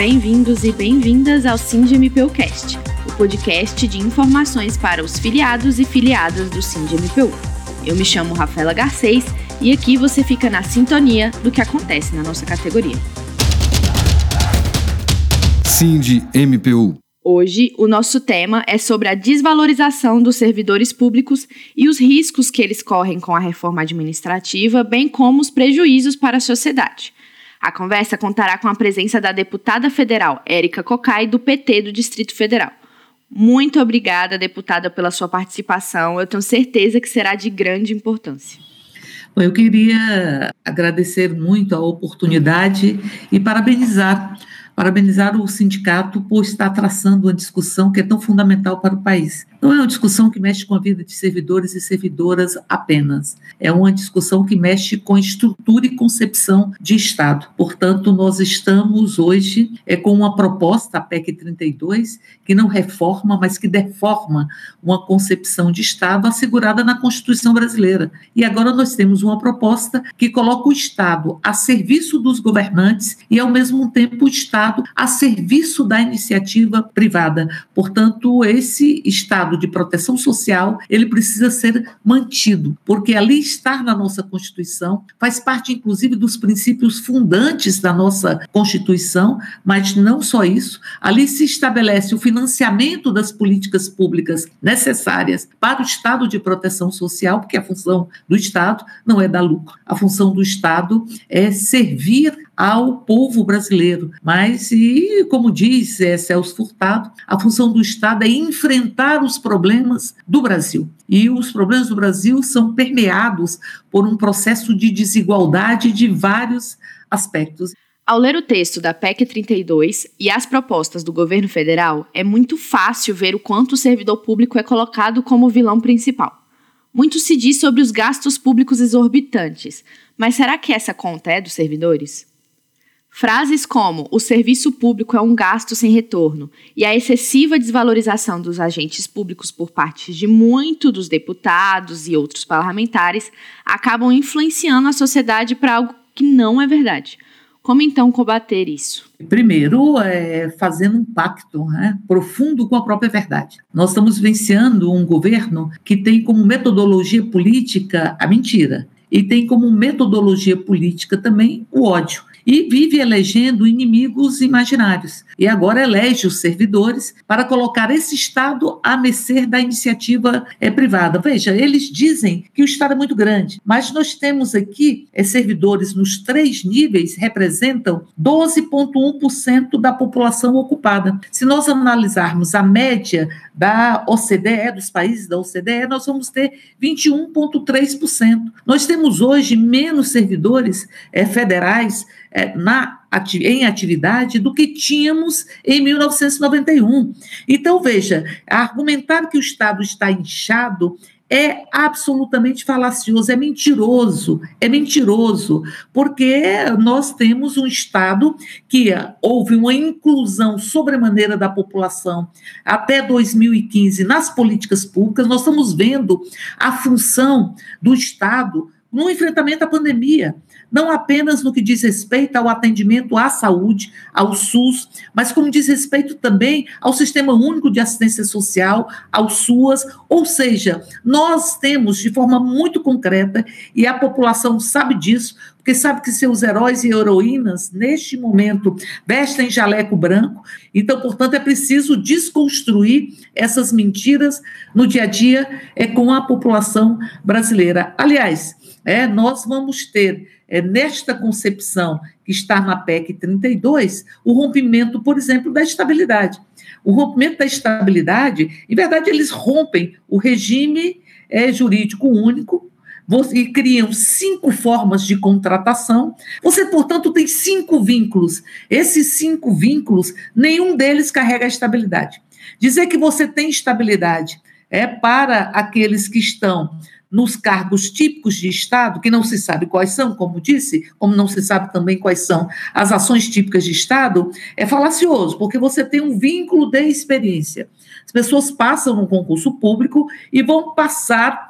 Bem-vindos e bem-vindas ao SindMPUcast, o podcast de informações para os filiados e filiadas do SindMPU. Eu me chamo Rafaela Garcês e aqui você fica na sintonia do que acontece na nossa categoria. SindMPU. Hoje, o nosso tema é sobre a desvalorização dos servidores públicos e os riscos que eles correm com a reforma administrativa, bem como os prejuízos para a sociedade. A conversa contará com a presença da deputada federal Érica Cocai, do PT do Distrito Federal. Muito obrigada, deputada, pela sua participação. Eu tenho certeza que será de grande importância. Eu queria agradecer muito a oportunidade e parabenizar parabenizar o sindicato por estar traçando uma discussão que é tão fundamental para o país. Não é uma discussão que mexe com a vida de servidores e servidoras apenas. É uma discussão que mexe com estrutura e concepção de Estado. Portanto, nós estamos hoje é, com uma proposta, a PEC 32, que não reforma, mas que deforma uma concepção de Estado assegurada na Constituição brasileira. E agora nós temos uma proposta que coloca o Estado a serviço dos governantes e, ao mesmo tempo, o Estado a serviço da iniciativa privada. Portanto, esse Estado Estado de proteção social, ele precisa ser mantido, porque ali estar na nossa Constituição faz parte, inclusive, dos princípios fundantes da nossa Constituição, mas não só isso, ali se estabelece o financiamento das políticas públicas necessárias para o Estado de proteção social, porque a função do Estado não é dar lucro, a função do Estado é servir ao povo brasileiro. Mas, e como diz é, Celso Furtado, a função do Estado é enfrentar os problemas do Brasil. E os problemas do Brasil são permeados por um processo de desigualdade de vários aspectos. Ao ler o texto da PEC 32 e as propostas do governo federal, é muito fácil ver o quanto o servidor público é colocado como vilão principal. Muito se diz sobre os gastos públicos exorbitantes, mas será que essa conta é dos servidores? Frases como o serviço público é um gasto sem retorno e a excessiva desvalorização dos agentes públicos por parte de muito dos deputados e outros parlamentares acabam influenciando a sociedade para algo que não é verdade. Como então combater isso? Primeiro, é, fazendo um pacto né, profundo com a própria verdade. Nós estamos vivenciando um governo que tem como metodologia política a mentira e tem como metodologia política também o ódio e vive elegendo inimigos imaginários. E agora elege os servidores para colocar esse Estado a mercê da iniciativa é, privada. Veja, eles dizem que o Estado é muito grande, mas nós temos aqui é, servidores nos três níveis representam 12,1% da população ocupada. Se nós analisarmos a média da OCDE, dos países da OCDE, nós vamos ter 21,3%. Nós temos hoje menos servidores é, federais é, na, em atividade do que tínhamos em 1991. Então, veja, argumentar que o Estado está inchado é absolutamente falacioso, é mentiroso, é mentiroso, porque nós temos um Estado que houve uma inclusão sobremaneira da população até 2015 nas políticas públicas, nós estamos vendo a função do Estado no enfrentamento à pandemia não apenas no que diz respeito ao atendimento à saúde, ao SUS, mas como diz respeito também ao Sistema Único de Assistência Social, ao SUAS, ou seja, nós temos de forma muito concreta, e a população sabe disso, porque sabe que seus heróis e heroínas, neste momento, vestem jaleco branco. Então, portanto, é preciso desconstruir essas mentiras no dia a dia é, com a população brasileira. Aliás, é, nós vamos ter é, nesta concepção que está na PEC 32, o rompimento, por exemplo, da estabilidade. O rompimento da estabilidade, em verdade, eles rompem o regime é, jurídico único e criam cinco formas de contratação. Você, portanto, tem cinco vínculos. Esses cinco vínculos, nenhum deles carrega estabilidade. Dizer que você tem estabilidade é para aqueles que estão nos cargos típicos de Estado, que não se sabe quais são, como disse, como não se sabe também quais são as ações típicas de Estado, é falacioso, porque você tem um vínculo de experiência. As pessoas passam no concurso público e vão passar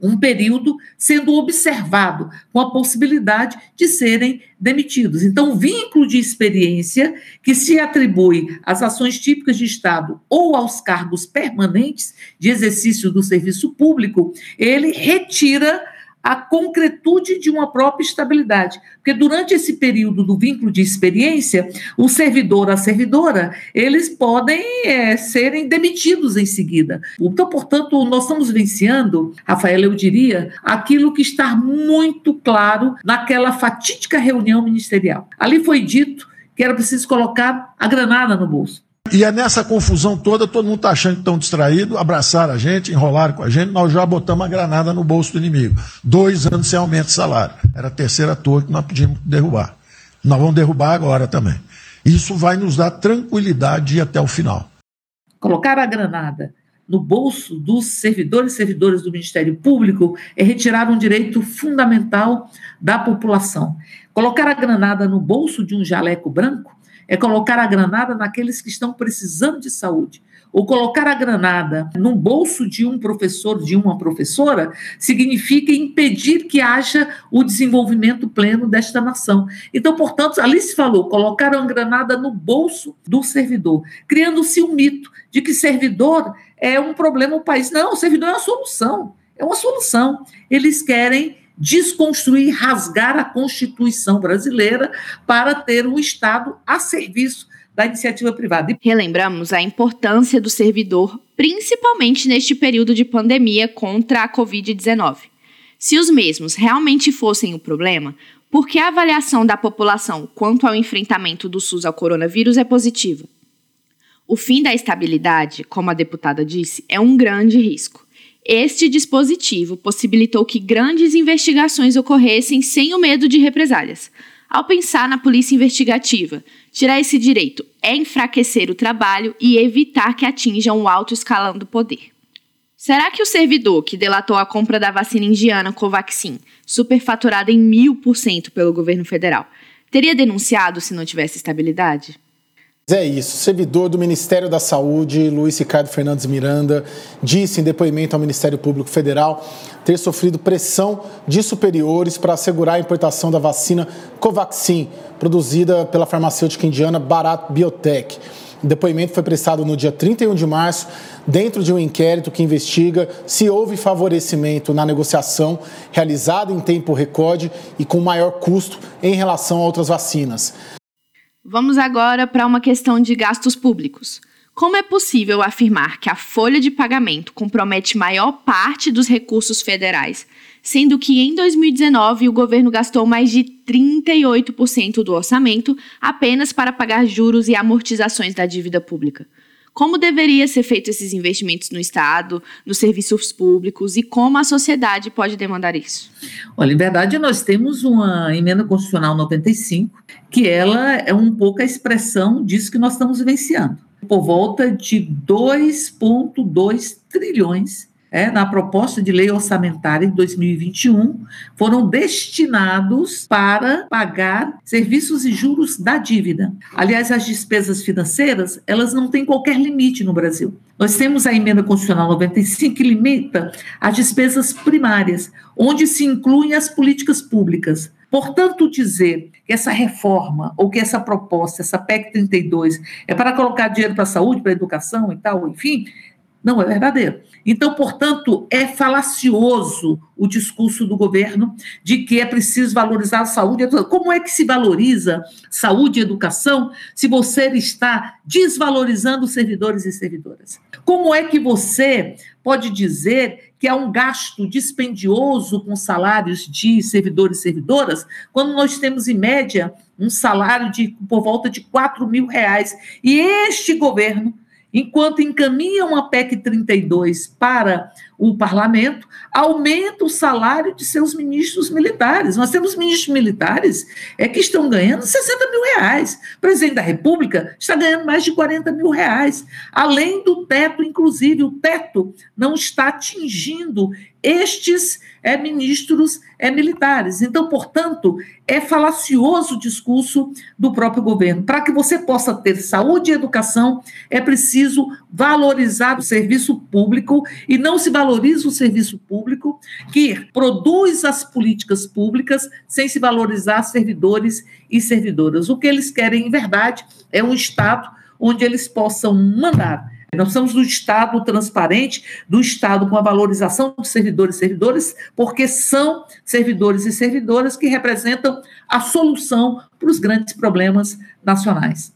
um período sendo observado com a possibilidade de serem demitidos. Então, o vínculo de experiência que se atribui às ações típicas de Estado ou aos cargos permanentes de exercício do serviço público, ele retira a concretude de uma própria estabilidade. Porque durante esse período do vínculo de experiência, o servidor, a servidora, eles podem é, serem demitidos em seguida. Então, portanto, nós estamos vivenciando, Rafael, eu diria, aquilo que está muito claro naquela fatídica reunião ministerial. Ali foi dito que era preciso colocar a granada no bolso. E é nessa confusão toda, todo mundo está achando que estão distraídos, abraçaram a gente, enrolaram com a gente, nós já botamos a granada no bolso do inimigo. Dois anos sem aumento de salário. Era a terceira torre que nós pedimos derrubar. Nós vamos derrubar agora também. Isso vai nos dar tranquilidade de ir até o final. Colocar a granada no bolso dos servidores e servidoras do Ministério Público é retirar um direito fundamental da população. Colocar a granada no bolso de um jaleco branco é colocar a granada naqueles que estão precisando de saúde. Ou colocar a granada no bolso de um professor, de uma professora, significa impedir que haja o desenvolvimento pleno desta nação. Então, portanto, ali se falou, colocar a granada no bolso do servidor, criando-se um mito de que servidor é um problema no país. Não, servidor é uma solução. É uma solução. Eles querem desconstruir, rasgar a Constituição brasileira para ter um Estado a serviço da iniciativa privada. Relembramos a importância do servidor, principalmente neste período de pandemia contra a Covid-19. Se os mesmos realmente fossem o problema, por que a avaliação da população quanto ao enfrentamento do SUS ao coronavírus é positiva? O fim da estabilidade, como a deputada disse, é um grande risco. Este dispositivo possibilitou que grandes investigações ocorressem sem o medo de represálias. Ao pensar na polícia investigativa, tirar esse direito é enfraquecer o trabalho e evitar que atinjam o alto escalão do poder. Será que o servidor que delatou a compra da vacina indiana Covaxin, superfaturada em mil por cento pelo governo federal, teria denunciado se não tivesse estabilidade? É isso. Servidor do Ministério da Saúde, Luiz Ricardo Fernandes Miranda, disse em depoimento ao Ministério Público Federal ter sofrido pressão de superiores para assegurar a importação da vacina Covaxin, produzida pela farmacêutica indiana Bharat Biotech. O depoimento foi prestado no dia 31 de março, dentro de um inquérito que investiga se houve favorecimento na negociação realizada em tempo recorde e com maior custo em relação a outras vacinas. Vamos agora para uma questão de gastos públicos. Como é possível afirmar que a folha de pagamento compromete maior parte dos recursos federais, sendo que em 2019 o governo gastou mais de 38% do orçamento apenas para pagar juros e amortizações da dívida pública? Como deveria ser feito esses investimentos no Estado, nos serviços públicos e como a sociedade pode demandar isso? Olha, em verdade, nós temos uma emenda constitucional 95 que ela é um pouco a expressão disso que nós estamos vivenciando. Por volta de 2,2 trilhões é, na proposta de lei orçamentária de 2021, foram destinados para pagar serviços e juros da dívida. Aliás, as despesas financeiras, elas não têm qualquer limite no Brasil. Nós temos a emenda constitucional 95 que limita as despesas primárias, onde se incluem as políticas públicas. Portanto, dizer que essa reforma ou que essa proposta, essa PEC 32, é para colocar dinheiro para a saúde, para a educação e tal, enfim, não é verdadeiro. Então, portanto, é falacioso o discurso do governo de que é preciso valorizar a saúde. Como é que se valoriza saúde e educação se você está desvalorizando servidores e servidoras? Como é que você pode dizer que há um gasto dispendioso com salários de servidores e servidoras, quando nós temos, em média, um salário de por volta de 4 mil reais? E este governo enquanto encaminha uma PEC 32 para o parlamento, aumenta o salário de seus ministros militares. Nós temos ministros militares é, que estão ganhando 60 mil reais. O presidente da República está ganhando mais de 40 mil reais. Além do teto, inclusive, o teto não está atingindo estes é, ministros é, militares. Então, portanto, é falacioso o discurso do próprio governo. Para que você possa ter saúde e educação, é preciso valorizar o serviço público e não se valorizar valoriza o serviço público, que produz as políticas públicas sem se valorizar servidores e servidoras. O que eles querem, em verdade, é um Estado onde eles possam mandar nós somos do Estado transparente, do Estado com a valorização dos servidores e servidoras, porque são servidores e servidoras que representam a solução para os grandes problemas nacionais.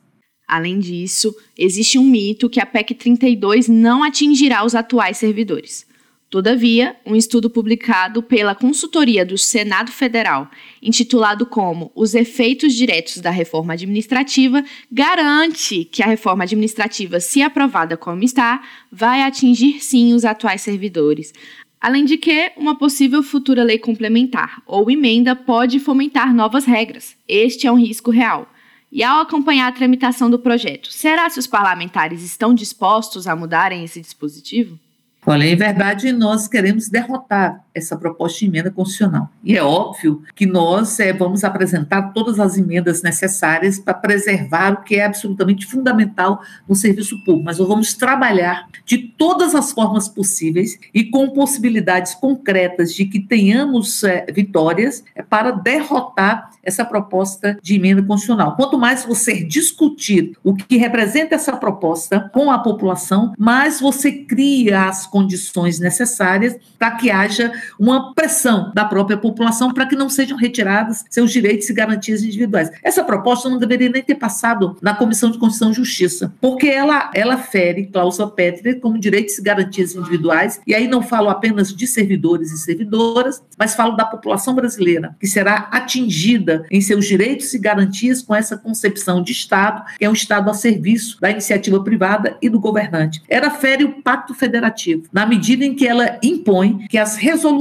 Além disso, existe um mito que a PEC 32 não atingirá os atuais servidores. Todavia, um estudo publicado pela consultoria do Senado Federal, intitulado como Os Efeitos Diretos da Reforma Administrativa, garante que a reforma administrativa, se aprovada como está, vai atingir sim os atuais servidores. Além de que, uma possível futura lei complementar ou emenda pode fomentar novas regras. Este é um risco real. E ao acompanhar a tramitação do projeto, será se os parlamentares estão dispostos a mudarem esse dispositivo? Olha, em verdade, nós queremos derrotar essa proposta de emenda constitucional. E é óbvio que nós é, vamos apresentar todas as emendas necessárias para preservar o que é absolutamente fundamental no serviço público, mas nós vamos trabalhar de todas as formas possíveis e com possibilidades concretas de que tenhamos é, vitórias é, para derrotar essa proposta de emenda constitucional. Quanto mais você discutir o que representa essa proposta com a população, mais você cria as condições necessárias para que haja uma pressão da própria população para que não sejam retirados seus direitos e garantias individuais. Essa proposta não deveria nem ter passado na Comissão de Constituição e Justiça, porque ela, ela fere cláusula pétrea como direitos e garantias individuais, e aí não falo apenas de servidores e servidoras, mas falo da população brasileira, que será atingida em seus direitos e garantias com essa concepção de Estado, que é um Estado a serviço da iniciativa privada e do governante. Ela fere o Pacto Federativo na medida em que ela impõe que as resoluções,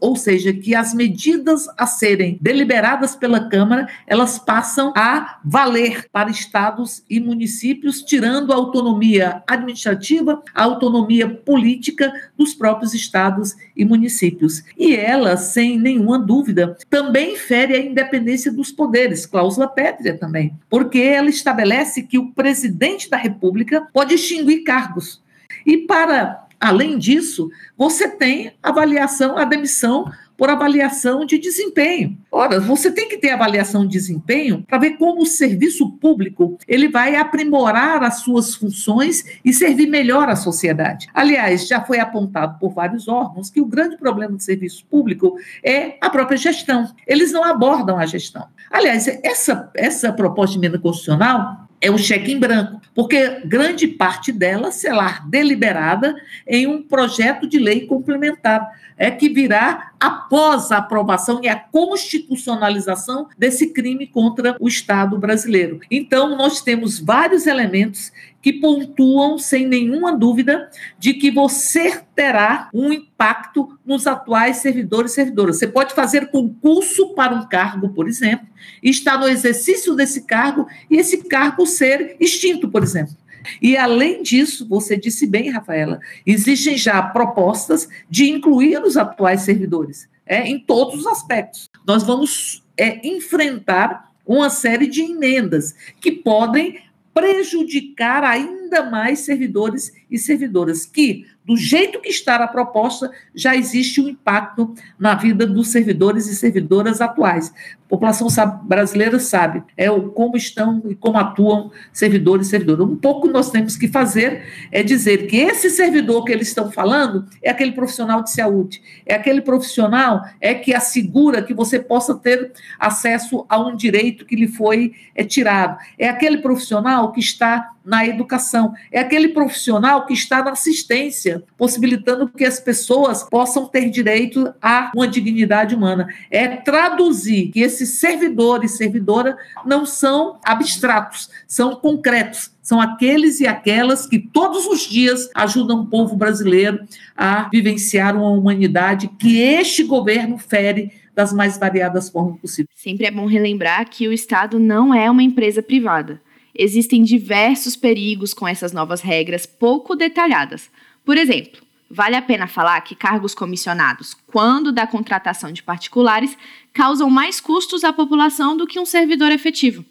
ou seja, que as medidas a serem deliberadas pela Câmara, elas passam a valer para estados e municípios, tirando a autonomia administrativa, a autonomia política dos próprios estados e municípios. E ela, sem nenhuma dúvida, também fere a independência dos poderes, cláusula pétrea também, porque ela estabelece que o presidente da República pode extinguir cargos. E para Além disso, você tem avaliação, a demissão por avaliação de desempenho. Ora, você tem que ter avaliação de desempenho para ver como o serviço público ele vai aprimorar as suas funções e servir melhor à sociedade. Aliás, já foi apontado por vários órgãos que o grande problema do serviço público é a própria gestão. Eles não abordam a gestão. Aliás, essa, essa proposta de emenda constitucional é o cheque em branco, porque grande parte dela será deliberada em um projeto de lei complementar, é que virá após a aprovação e a constitucionalização desse crime contra o Estado brasileiro. Então, nós temos vários elementos que pontuam, sem nenhuma dúvida, de que você terá um impacto nos atuais servidores e servidoras. Você pode fazer concurso para um cargo, por exemplo, estar no exercício desse cargo e esse cargo ser extinto, por exemplo. E, além disso, você disse bem, Rafaela, existem já propostas de incluir os atuais servidores é, em todos os aspectos. Nós vamos é, enfrentar uma série de emendas que podem prejudicar ainda mais servidores e servidoras, que, do jeito que está a proposta, já existe um impacto na vida dos servidores e servidoras atuais. A população sabe, brasileira sabe é como estão e como atuam servidores e servidoras. Um pouco nós temos que fazer é dizer que esse servidor que eles estão falando é aquele profissional de saúde, é aquele profissional é que assegura que você possa ter acesso a um direito que lhe foi é, tirado, é aquele profissional que está na educação. É aquele profissional que está na assistência, possibilitando que as pessoas possam ter direito a uma dignidade humana. É traduzir que esses servidores e servidora não são abstratos, são concretos. São aqueles e aquelas que todos os dias ajudam o povo brasileiro a vivenciar uma humanidade que este governo fere das mais variadas formas possíveis. Sempre é bom relembrar que o Estado não é uma empresa privada existem diversos perigos com essas novas regras pouco detalhadas. Por exemplo, vale a pena falar que cargos comissionados, quando da contratação de particulares, causam mais custos à população do que um servidor efetivo.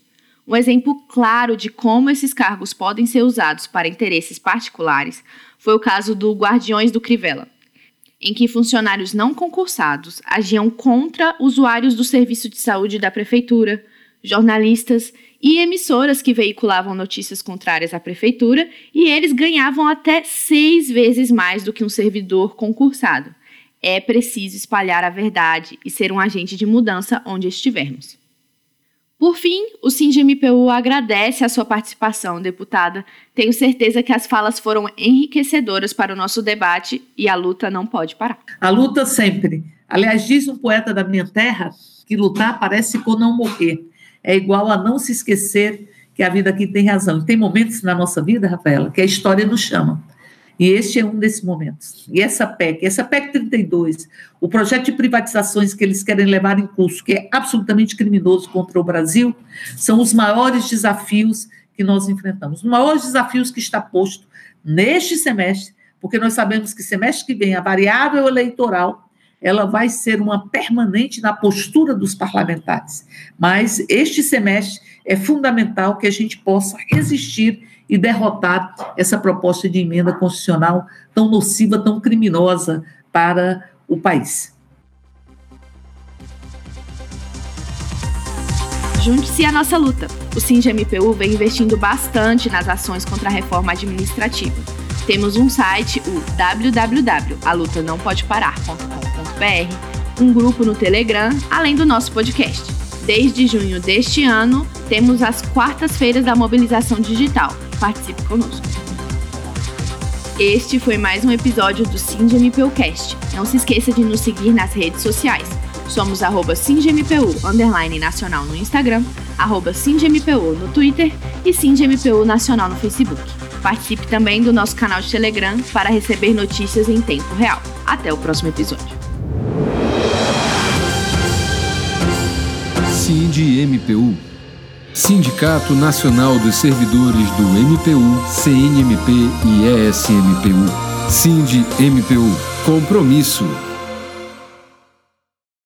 Um exemplo claro de como esses cargos podem ser usados para interesses particulares foi o caso do Guardiões do Crivella. em que funcionários não concursados agiam contra usuários do serviço de saúde da prefeitura, jornalistas e emissoras que veiculavam notícias contrárias à prefeitura, e eles ganhavam até seis vezes mais do que um servidor concursado. É preciso espalhar a verdade e ser um agente de mudança onde estivermos. Por fim, o SINGMPU agradece a sua participação, deputada. Tenho certeza que as falas foram enriquecedoras para o nosso debate e a luta não pode parar. A luta sempre. Aliás, diz um poeta da minha terra que lutar parece com não morrer. É igual a não se esquecer que a vida aqui tem razão. E tem momentos na nossa vida, Rafaela, que a história nos chama. E este é um desses momentos. E essa PEC, essa PEC 32, o projeto de privatizações que eles querem levar em curso, que é absolutamente criminoso contra o Brasil, são os maiores desafios que nós enfrentamos. Os maiores desafios que está posto neste semestre, porque nós sabemos que semestre que vem a variável eleitoral ela vai ser uma permanente na postura dos parlamentares. Mas este semestre é fundamental que a gente possa resistir e derrotar essa proposta de emenda constitucional tão nociva, tão criminosa para o país. Junte-se à nossa luta. O SINGE-MPU vem investindo bastante nas ações contra a reforma administrativa. Temos um site, o um grupo no Telegram, além do nosso podcast. Desde junho deste ano, temos as quartas-feiras da mobilização digital, Participe conosco. Este foi mais um episódio do SindMPUcast. Não se esqueça de nos seguir nas redes sociais. Somos arroba underline nacional no Instagram, arroba SindMPU no Twitter e SindMPU Nacional no Facebook. Participe também do nosso canal de Telegram para receber notícias em tempo real. Até o próximo episódio. SindMPU Sindicato Nacional dos Servidores do MPU, CNMP e ESMPU. Sind MPU. Compromisso